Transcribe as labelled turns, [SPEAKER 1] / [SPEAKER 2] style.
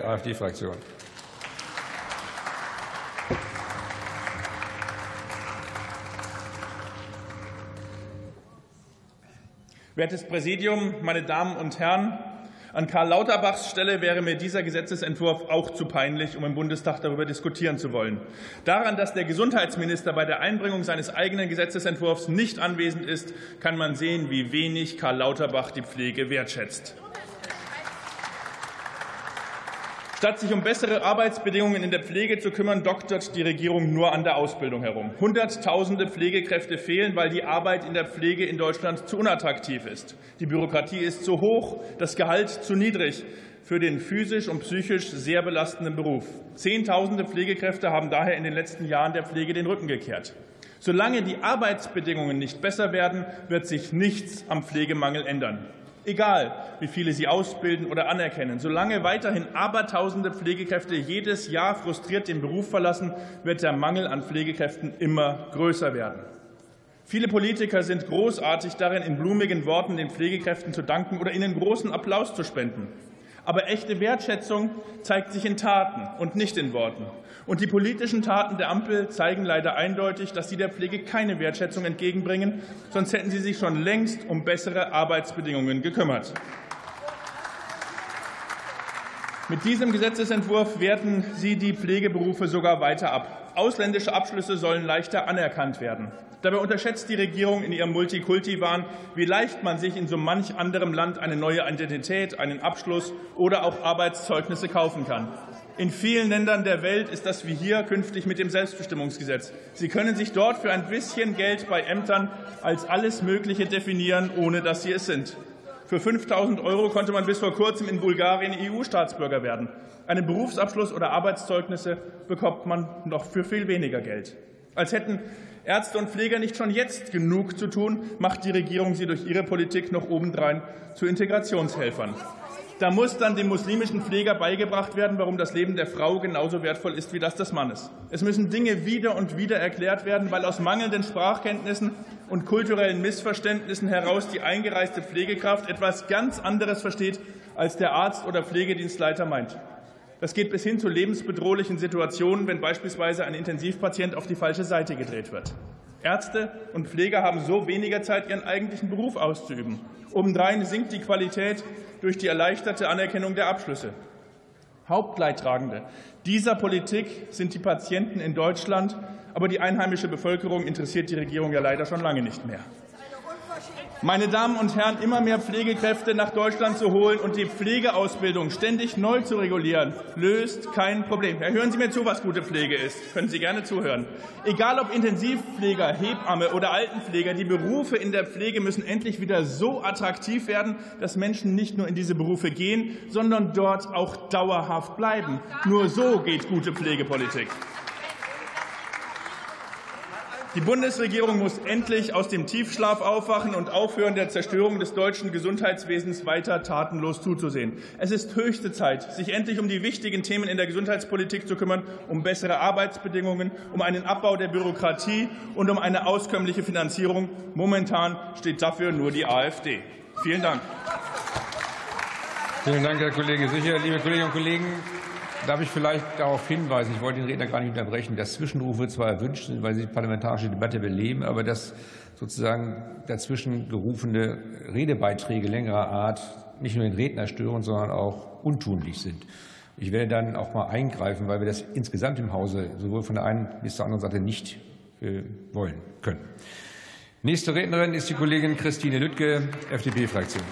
[SPEAKER 1] AfD-Fraktion.
[SPEAKER 2] Wertes Präsidium, meine Damen und Herren! An Karl Lauterbachs Stelle wäre mir dieser Gesetzentwurf auch zu peinlich, um im Bundestag darüber diskutieren zu wollen. Daran, dass der Gesundheitsminister bei der Einbringung seines eigenen Gesetzentwurfs nicht anwesend ist, kann man sehen, wie wenig Karl Lauterbach die Pflege wertschätzt. Statt sich um bessere Arbeitsbedingungen in der Pflege zu kümmern, doktert die Regierung nur an der Ausbildung herum. Hunderttausende Pflegekräfte fehlen, weil die Arbeit in der Pflege in Deutschland zu unattraktiv ist. Die Bürokratie ist zu hoch, das Gehalt zu niedrig für den physisch und psychisch sehr belastenden Beruf. Zehntausende Pflegekräfte haben daher in den letzten Jahren der Pflege den Rücken gekehrt. Solange die Arbeitsbedingungen nicht besser werden, wird sich nichts am Pflegemangel ändern egal wie viele sie ausbilden oder anerkennen. Solange weiterhin abertausende Pflegekräfte jedes Jahr frustriert den Beruf verlassen, wird der Mangel an Pflegekräften immer größer werden. Viele Politiker sind großartig darin, in blumigen Worten den Pflegekräften zu danken oder ihnen großen Applaus zu spenden. Aber echte Wertschätzung zeigt sich in Taten und nicht in Worten. Und die politischen Taten der Ampel zeigen leider eindeutig, dass sie der Pflege keine Wertschätzung entgegenbringen, sonst hätten sie sich schon längst um bessere Arbeitsbedingungen gekümmert. Mit diesem Gesetzentwurf werten Sie die Pflegeberufe sogar weiter ab. Ausländische Abschlüsse sollen leichter anerkannt werden. Dabei unterschätzt die Regierung in ihrem Multikulti-Wahn, wie leicht man sich in so manch anderem Land eine neue Identität, einen Abschluss oder auch Arbeitszeugnisse kaufen kann. In vielen Ländern der Welt ist das wie hier künftig mit dem Selbstbestimmungsgesetz. Sie können sich dort für ein bisschen Geld bei Ämtern als alles Mögliche definieren, ohne dass sie es sind. Für 5000 Euro konnte man bis vor kurzem in Bulgarien EU-Staatsbürger werden. Einen Berufsabschluss oder Arbeitszeugnisse bekommt man noch für viel weniger Geld. Als hätten Ärzte und Pfleger nicht schon jetzt genug zu tun, macht die Regierung sie durch ihre Politik noch obendrein zu Integrationshelfern. Da muss dann dem muslimischen Pfleger beigebracht werden, warum das Leben der Frau genauso wertvoll ist wie das des Mannes. Es müssen Dinge wieder und wieder erklärt werden, weil aus mangelnden Sprachkenntnissen und kulturellen Missverständnissen heraus die eingereiste Pflegekraft etwas ganz anderes versteht, als der Arzt oder Pflegedienstleiter meint. Das geht bis hin zu lebensbedrohlichen Situationen, wenn beispielsweise ein Intensivpatient auf die falsche Seite gedreht wird. Ärzte und Pfleger haben so weniger Zeit, ihren eigentlichen Beruf auszuüben. Obendrein sinkt die Qualität durch die erleichterte Anerkennung der Abschlüsse. Hauptleidtragende dieser Politik sind die Patienten in Deutschland, aber die einheimische Bevölkerung interessiert die Regierung ja leider schon lange nicht mehr meine Damen und Herren, immer mehr Pflegekräfte nach Deutschland zu holen und die Pflegeausbildung ständig neu zu regulieren, löst kein Problem. Ja, hören Sie mir zu, was gute Pflege ist. Können Sie gerne zuhören. Egal ob Intensivpfleger, Hebamme oder Altenpfleger, die Berufe in der Pflege müssen endlich wieder so attraktiv werden, dass Menschen nicht nur in diese Berufe gehen, sondern dort auch dauerhaft bleiben. Nur so geht gute Pflegepolitik. Die Bundesregierung muss endlich aus dem Tiefschlaf aufwachen und aufhören, der Zerstörung des deutschen Gesundheitswesens weiter tatenlos zuzusehen. Es ist höchste Zeit, sich endlich um die wichtigen Themen in der Gesundheitspolitik zu kümmern, um bessere Arbeitsbedingungen, um einen Abbau der Bürokratie und um eine auskömmliche Finanzierung. Momentan steht dafür nur die AfD. Vielen Dank.
[SPEAKER 1] Vielen Dank, Herr Kollege Sicher. Liebe Kolleginnen und Kollegen, Darf ich vielleicht darauf hinweisen, ich wollte den Redner gar nicht unterbrechen, dass Zwischenrufe zwar erwünscht sind, weil sie die parlamentarische Debatte beleben, aber dass sozusagen dazwischen gerufene Redebeiträge längerer Art nicht nur den Redner stören, sondern auch untunlich sind. Ich werde dann auch mal eingreifen, weil wir das insgesamt im Hause sowohl von der einen bis zur anderen Seite nicht äh, wollen können. Nächste Rednerin ist die Kollegin Christine Lüttke, FDP-Fraktion.